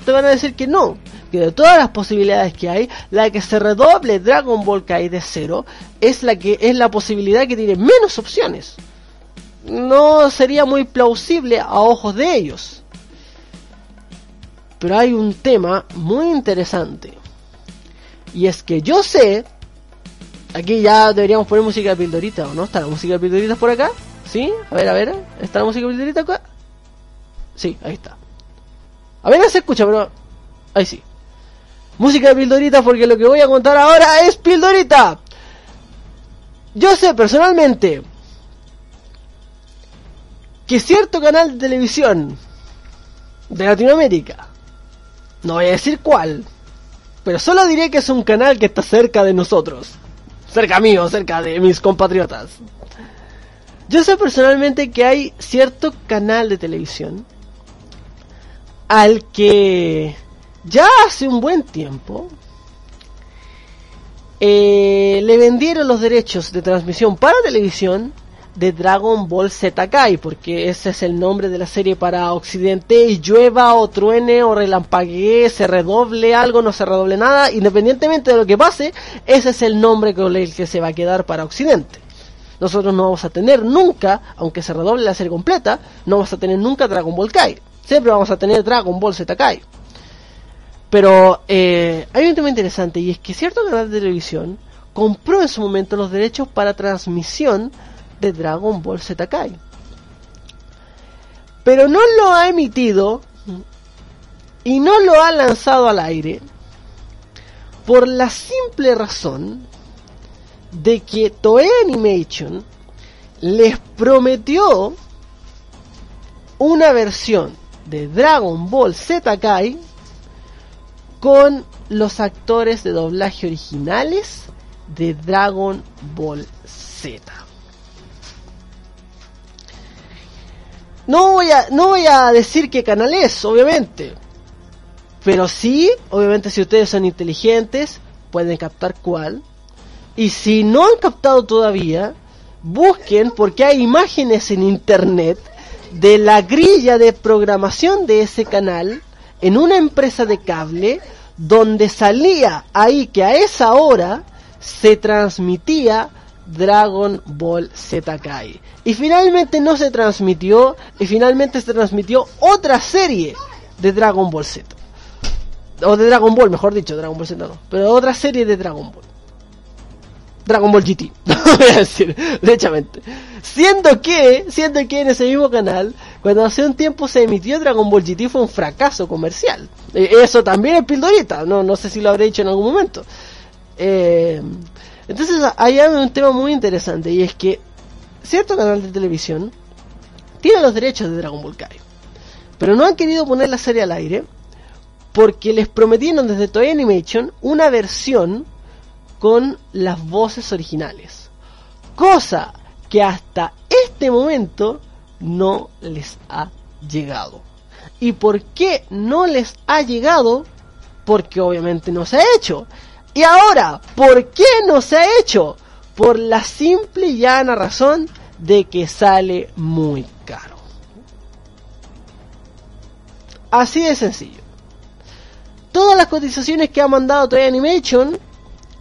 te van a decir que no, que de todas las posibilidades que hay, la que se redoble Dragon Ball Kai de cero es la que es la posibilidad que tiene menos opciones. No sería muy plausible a ojos de ellos. Pero hay un tema muy interesante. Y es que yo sé, aquí ya deberíamos poner música de pildorita, ¿o no? ¿Está la música de pildorita por acá? ¿Sí? A ver, a ver, ¿está la música de pildorita acá? Sí, ahí está. A ver, se escucha, pero ahí sí. Música de pildorita porque lo que voy a contar ahora es pildorita. Yo sé personalmente que cierto canal de televisión de Latinoamérica, no voy a decir cuál, pero solo diré que es un canal que está cerca de nosotros. Cerca mío, cerca de mis compatriotas. Yo sé personalmente que hay cierto canal de televisión al que ya hace un buen tiempo eh, le vendieron los derechos de transmisión para televisión de Dragon Ball Z Kai, porque ese es el nombre de la serie para Occidente, y llueva o truene o relampaguee, se redoble algo, no se redoble nada, independientemente de lo que pase, ese es el nombre con el que se va a quedar para Occidente. Nosotros no vamos a tener nunca, aunque se redoble la serie completa, no vamos a tener nunca Dragon Ball Kai. Siempre vamos a tener Dragon Ball Z Kai. Pero eh, hay un tema interesante y es que cierto canal de televisión compró en su momento los derechos para transmisión de Dragon Ball Z Kai. Pero no lo ha emitido y no lo ha lanzado al aire por la simple razón de que Toei Animation les prometió una versión de Dragon Ball Z Kai con los actores de doblaje originales de Dragon Ball Z. No voy a, no voy a decir qué canal es, obviamente. Pero sí, obviamente si ustedes son inteligentes, pueden captar cuál. Y si no han captado todavía, busquen porque hay imágenes en internet de la grilla de programación de ese canal en una empresa de cable donde salía ahí que a esa hora se transmitía Dragon Ball Z Kai. Y finalmente no se transmitió, y finalmente se transmitió otra serie de Dragon Ball Z. O de Dragon Ball, mejor dicho, Dragon Ball Z no. Pero otra serie de Dragon Ball. Dragon Ball GT, voy a decir, derechamente. Siendo que, siendo que en ese mismo canal, cuando hace un tiempo se emitió Dragon Ball GT fue un fracaso comercial. Eh, eso también es pildorita, no, no sé si lo habré dicho en algún momento. Eh, entonces hay un tema muy interesante y es que cierto canal de televisión tiene los derechos de Dragon Ball Kai, pero no han querido poner la serie al aire porque les prometieron desde Toei Animation una versión con las voces originales. Cosa que hasta este momento no les ha llegado. ¿Y por qué no les ha llegado? Porque obviamente no se ha hecho. Y ahora, ¿por qué no se ha hecho? Por la simple y llana razón de que sale muy caro. Así de sencillo. Todas las cotizaciones que ha mandado Toy Animation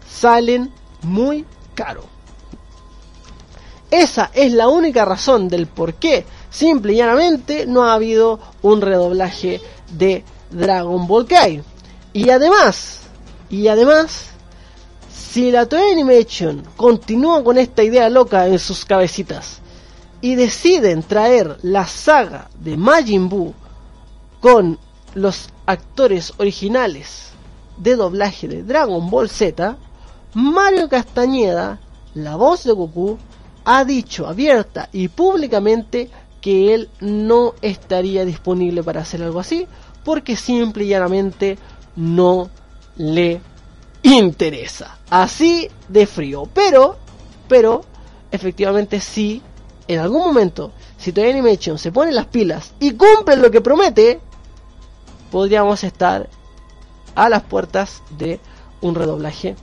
salen muy caro. Esa es la única razón del por qué, simple y llanamente, no ha habido un redoblaje de Dragon Ball Kai. Y además, y además, si la Toei Animation continúa con esta idea loca en sus cabecitas y deciden traer la saga de Majin Buu con los actores originales de doblaje de Dragon Ball Z, Mario Castañeda, la voz de Goku, ha dicho abierta y públicamente que él no estaría disponible para hacer algo así porque simple y llanamente no le interesa. Así de frío. Pero, pero, efectivamente sí, en algún momento, si Toy Animation se pone las pilas y cumple lo que promete, podríamos estar a las puertas de un redoblaje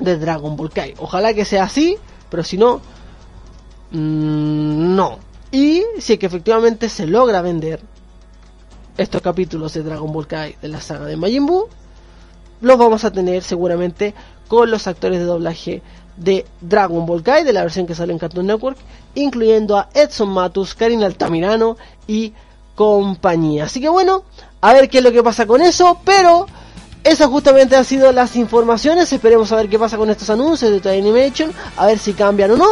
de Dragon Ball Kai. Ojalá que sea así, pero si no, mm, no. Y si es que efectivamente se logra vender estos capítulos de Dragon Ball Kai de la saga de Majin Buu, los vamos a tener seguramente con los actores de doblaje de Dragon Ball Kai, de la versión que sale en Cartoon Network, incluyendo a Edson Matus, Karina Altamirano y compañía. Así que bueno, a ver qué es lo que pasa con eso, pero esas justamente han sido las informaciones. Esperemos a ver qué pasa con estos anuncios de Toy Animation, a ver si cambian o no.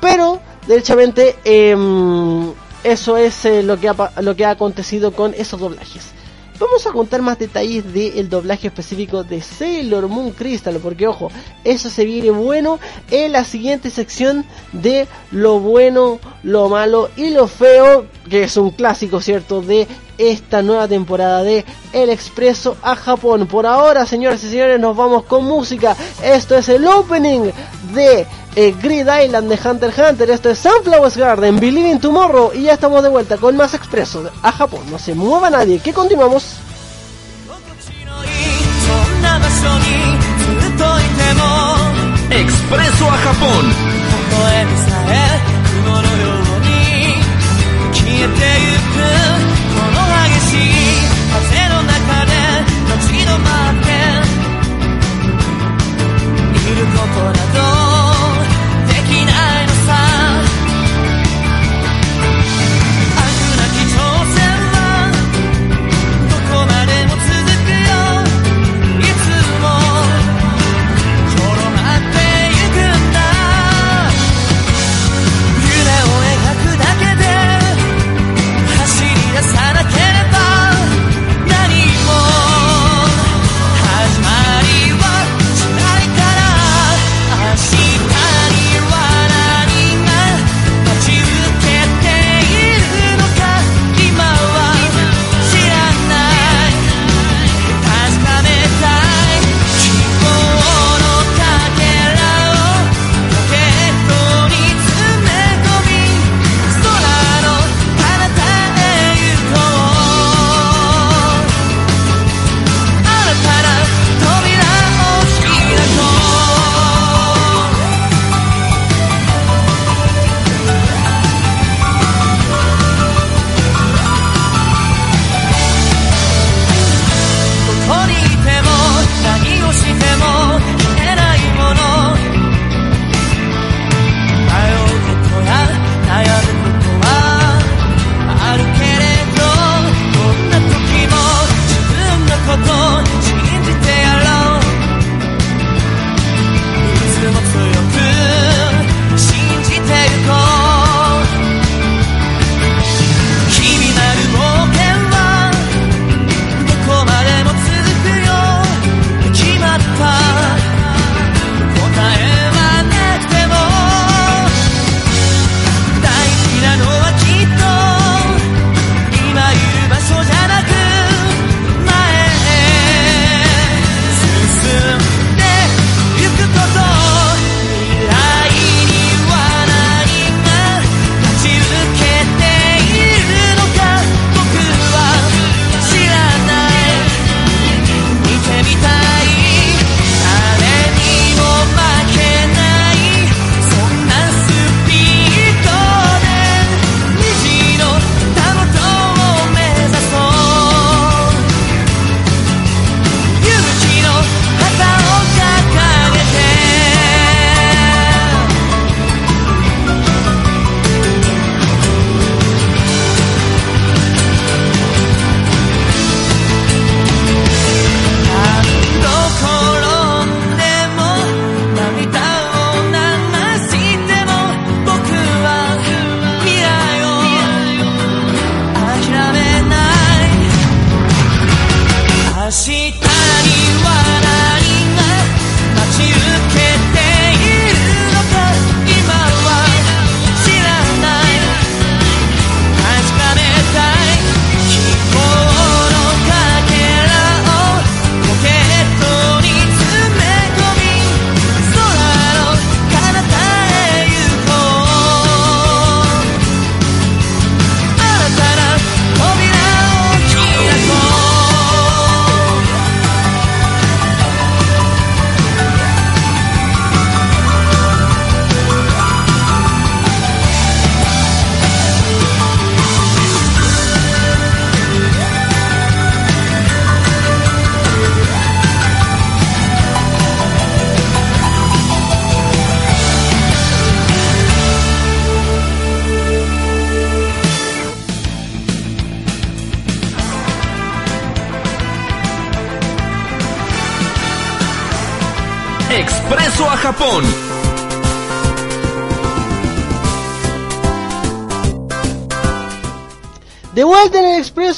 Pero, derechamente, em, eso es eh, lo, que ha, lo que ha acontecido con esos doblajes. Vamos a contar más detalles del doblaje específico de Sailor Moon Crystal, porque ojo, eso se viene bueno en la siguiente sección de lo bueno, lo malo y lo feo, que es un clásico, ¿cierto? De esta nueva temporada de El Expreso a Japón. Por ahora, señoras y señores, nos vamos con música. Esto es el opening de eh, Grid Island de Hunter x Hunter. Esto es Sunflowers Garden, Believe in Tomorrow. Y ya estamos de vuelta con más Expreso a Japón. No se mueva nadie, que continuamos. エクスプレッソはカポン微笑みさえ雲のように消えてゆく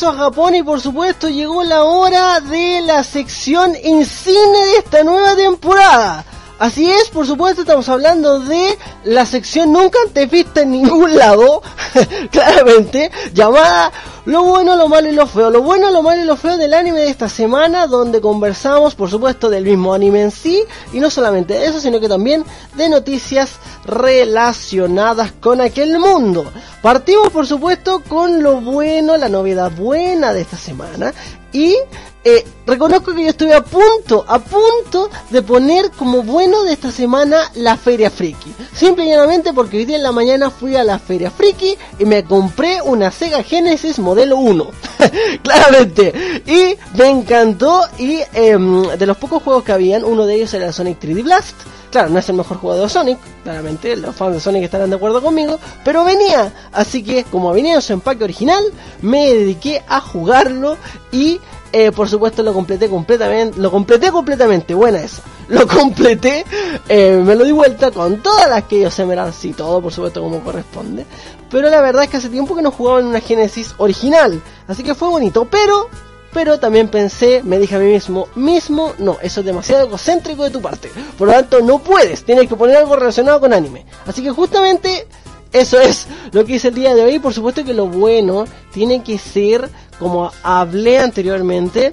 a Japón y por supuesto llegó la hora de la sección en cine de esta nueva temporada. Así es, por supuesto, estamos hablando de la sección nunca antes vista en ningún lado, claramente, llamada lo bueno, lo malo y lo feo. Lo bueno, lo malo y lo feo del anime de esta semana, donde conversamos, por supuesto, del mismo anime en sí, y no solamente de eso, sino que también de noticias relacionadas con aquel mundo. Partimos, por supuesto, con lo bueno, la novedad buena de esta semana, y eh, reconozco que yo estuve a punto, a punto de poner como bueno de esta semana la Feria Friki. Simple y llanamente porque hoy día en la mañana fui a la Feria Friki y me compré una Sega Genesis modelo 1. Claramente. Y me encantó y em, de los pocos juegos que habían, uno de ellos era Sonic 3D Blast. Claro, no es el mejor juego de Sonic, claramente, los fans de Sonic estarán de acuerdo conmigo, pero venía, así que como venía en su empaque original, me dediqué a jugarlo y eh, por supuesto lo completé completamente, lo completé completamente, buena esa, lo completé, eh, me lo di vuelta con todas las que yo se me y todo, por supuesto como corresponde, pero la verdad es que hace tiempo que no jugaba en una Genesis original, así que fue bonito, pero pero también pensé, me dije a mí mismo, mismo, no, eso es demasiado egocéntrico de tu parte. Por lo tanto, no puedes, tienes que poner algo relacionado con anime. Así que justamente eso es lo que hice el día de hoy. Por supuesto que lo bueno tiene que ser, como hablé anteriormente,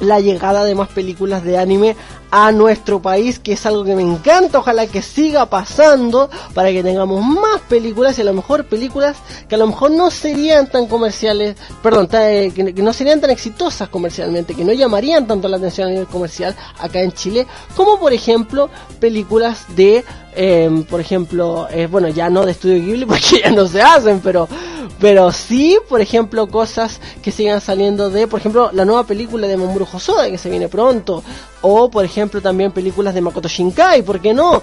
la llegada de más películas de anime a nuestro país, que es algo que me encanta, ojalá que siga pasando para que tengamos más películas y a lo mejor películas que a lo mejor no serían tan comerciales, perdón, eh, que, no serían tan exitosas comercialmente, que no llamarían tanto la atención a nivel comercial acá en Chile, como por ejemplo películas de, em, por ejemplo, eh, bueno, ya no de Estudio Ghibli porque ya no se hacen, pero pero sí, por ejemplo, cosas que sigan saliendo de, por ejemplo, la nueva película de Mamoru Hosoda que se viene pronto, o por ejemplo también películas de Makoto Shinkai, ¿por qué no?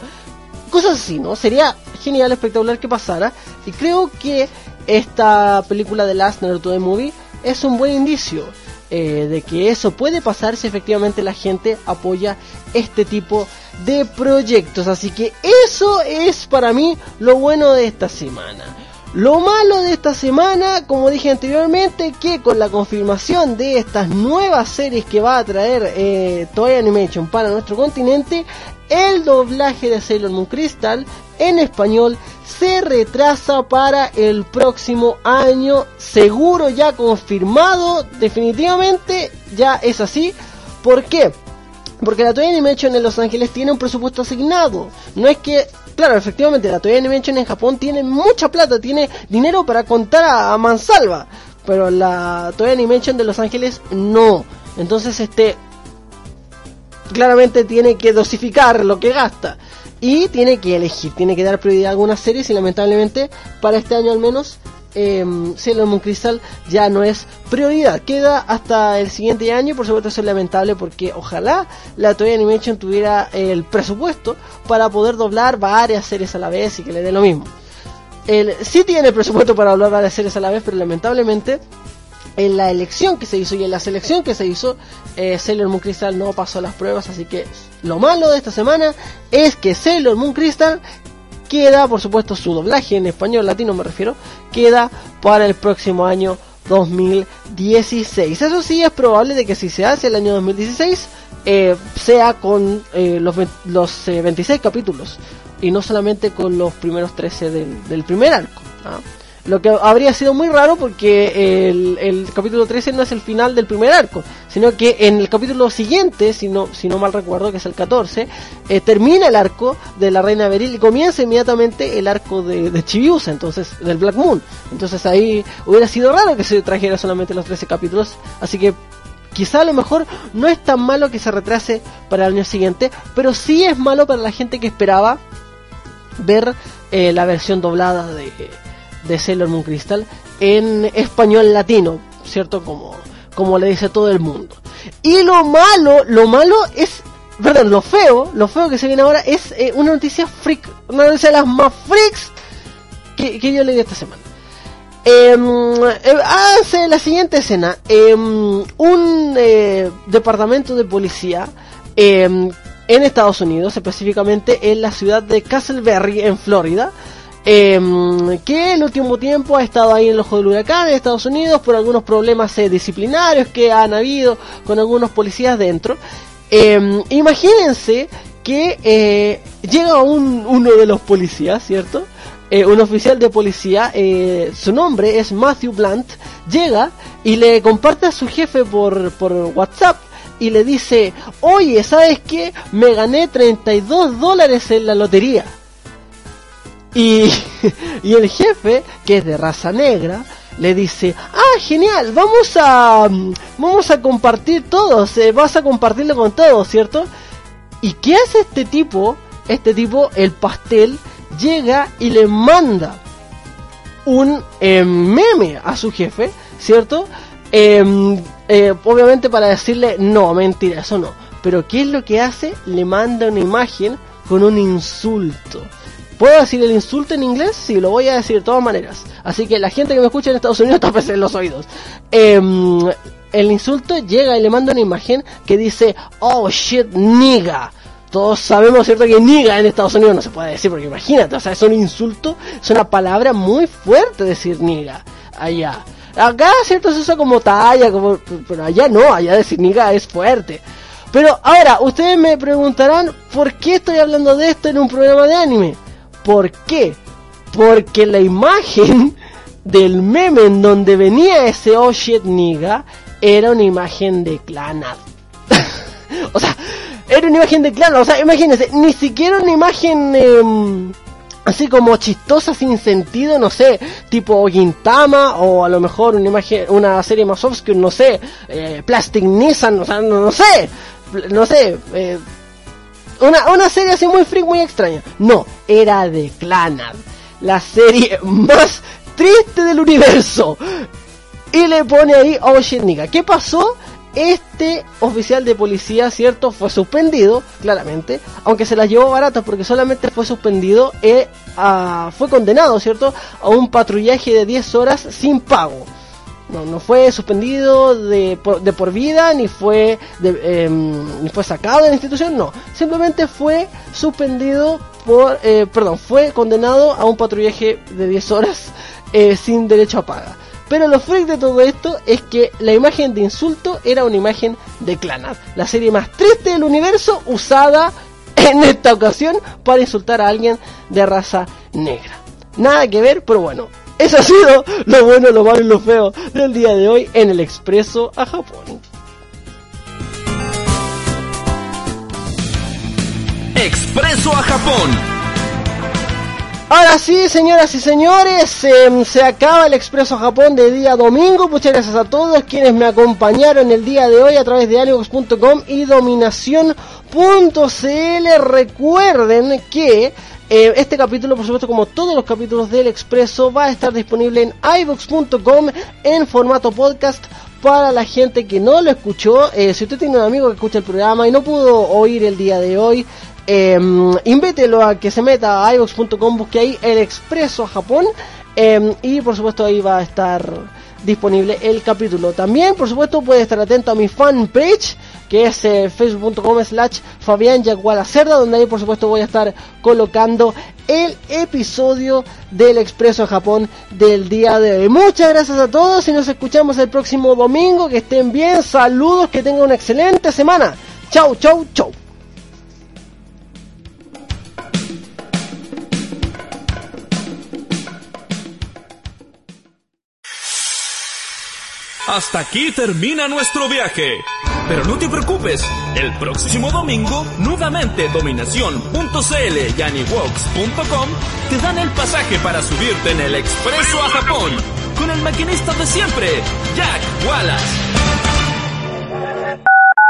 Cosas así, ¿no? Sería genial, espectacular que pasara, y creo que esta película de Last Naruto The Movie es un buen indicio. Eh, de que eso puede pasar si efectivamente la gente apoya este tipo de proyectos. Así que eso es para mí lo bueno de esta semana. Lo malo de esta semana, como dije anteriormente, que con la confirmación de estas nuevas series que va a traer eh, Toy Animation para nuestro continente, el doblaje de Sailor Moon Crystal en español se retrasa para el próximo año, seguro ya confirmado, definitivamente ya es así. ¿Por qué? Porque la Toy Animation en Los Ángeles tiene un presupuesto asignado. No es que Claro, efectivamente, la Toei Animation en Japón tiene mucha plata, tiene dinero para contar a, mansalva, pero la Toei Animation de Los Ángeles no. Entonces, este, claramente tiene que dosificar lo que gasta y tiene que elegir, tiene que dar prioridad a algunas series y lamentablemente para este año al menos eh, Sailor Moon Crystal ya no es prioridad. Queda hasta el siguiente año, por supuesto eso es lamentable porque ojalá la Toei Animation tuviera el presupuesto para poder doblar varias series a la vez y que le dé lo mismo. El, sí tiene presupuesto para doblar varias series a la vez, pero lamentablemente en la elección que se hizo y en la selección que se hizo, eh, Sailor Moon Crystal no pasó las pruebas, así que lo malo de esta semana es que Sailor Moon Crystal queda, por supuesto, su doblaje en español latino me refiero, queda para el próximo año 2016. Eso sí, es probable de que si se hace el año 2016, eh, sea con eh, los, los 26 eh, capítulos y no solamente con los primeros 13 del, del primer arco. ¿ah? Lo que habría sido muy raro porque el, capítulo 13 no es el final del primer arco, sino que en el capítulo siguiente, si no, si no mal recuerdo, que es el 14, eh, termina el arco de la Reina Beril y comienza inmediatamente el arco de, de Chibiusa, entonces, del Black Moon. Entonces ahí hubiera sido raro que se trajera solamente los 13 capítulos, así que quizá a lo mejor no es tan malo que se retrase para el año siguiente, pero sí es malo para la gente que esperaba ver eh, la versión doblada de de Sailor Moon Crystal en español latino, ¿cierto? Como, como le dice todo el mundo. Y lo malo, lo malo es, perdón, lo feo, lo feo que se viene ahora es eh, una noticia freak, una noticia de las más freaks que, que yo leí esta semana. Em, eh, hace la siguiente escena, em, un eh, departamento de policía em, en Estados Unidos, específicamente en la ciudad de Castleberry, en Florida, eh, que el último tiempo ha estado ahí en el ojo del huracán en Estados Unidos por algunos problemas eh, disciplinarios que han habido con algunos policías dentro. Eh, imagínense que eh, llega un, uno de los policías, ¿cierto? eh, un oficial de policía, su nombre es Matthew Blunt, llega y le comparte a su jefe por, por WhatsApp y le dice, oye, ¿sabes qué? Me gané 32 dólares en la lotería. Y, y el jefe, que es de raza negra, le dice, ah, genial, vamos a, mm, vamos a compartir todos, eh, vas a compartirlo con todos, ¿cierto? ¿Y qué hace este tipo? Este tipo, el pastel, llega y le manda un eh, meme a su jefe, ¿cierto? Em, eh, obviamente para decirle, no, mentira, eso no. Pero ¿qué es lo que hace? Le manda una imagen con un insulto. ¿Puedo decir el insulto en inglés? Sí, lo voy a decir de todas maneras. Así que la gente que me escucha en Estados Unidos tápese los oídos. Em, el insulto llega y le manda una imagen que dice, oh shit, nigga. Todos sabemos, ¿cierto? Que nigga en Estados Unidos no se puede decir, porque imagínate, o sea, es un insulto, es una palabra muy fuerte decir nigga allá. Acá, ¿cierto? Se usa como talla, como, pero allá no, allá decir nigga es fuerte. Pero ahora, ustedes me preguntarán, ¿por qué estoy hablando de esto en un programa de anime? ¿Por qué? Porque la imagen del meme en donde venía ese oh shit nigga era una imagen de Clanad. o sea, era una imagen de Clanad. O sea, imagínense, ni siquiera una imagen em, así como chistosa sin sentido, no sé, tipo Gintama o a lo mejor una imagen, una serie más obscura, no sé, eh, Plastic Nissan, o sea, no, no sé, no sé, eh, una, una serie así muy freak, muy extraña. No, era de Clanad, la serie más triste del universo. Y le pone ahí, nigga. ¿Qué pasó? Este oficial de policía, ¿cierto? Fue suspendido, claramente. Aunque se las llevó baratas porque solamente fue suspendido, eh, a- fue condenado, ¿cierto? A un patrullaje de 10 horas sin pago. No, no fue suspendido de por, de por vida, ni fue, de, em, ni fue sacado de la institución, no. Simplemente fue suspendido por, eh, perdón, fue condenado a un patrullaje de 10 horas eh, sin derecho a paga. Pero lo freak de todo esto es que la imagen de insulto era una imagen de Clanad, la serie más triste del universo usada en esta ocasión para insultar a alguien de raza negra. Nada que ver, pero bueno, eso ha sido lo bueno, lo malo y lo feo del día de hoy en el Expreso a Japón. Expreso a Japón. Ahora sí, señoras y señores, em, se acaba el Expreso a Japón de día domingo. Muchas gracias a todos quienes me acompañaron el día de hoy a través de Animox.com y Dominación.cl. Recuerden que eh, este capítulo, por supuesto, como todos los capítulos del Expreso, va a estar disponible en iVox.com en formato podcast para la gente que no lo escuchó. Eh, si usted tiene un amigo que escucha el programa y no pudo oír el día de hoy, eh, invítelo a que se meta a iVox.com, busque ahí el Expreso Japón eh, y por supuesto ahí va a estar disponible el capítulo. También, por supuesto, puede estar atento a mi fanpage que es eh, facebook.com slash Fabián Cerda, donde ahí por supuesto voy a estar colocando el episodio del Expreso a Japón del día de hoy. Muchas gracias a todos y nos escuchamos el próximo domingo. Que estén bien, saludos, que tengan una excelente semana. Chau, chau, chau. Hasta aquí termina nuestro viaje. Pero no te preocupes, el próximo domingo, nuevamente Dominación.cl y te dan el pasaje para subirte en el Expreso a Japón con el maquinista de siempre, Jack Wallace.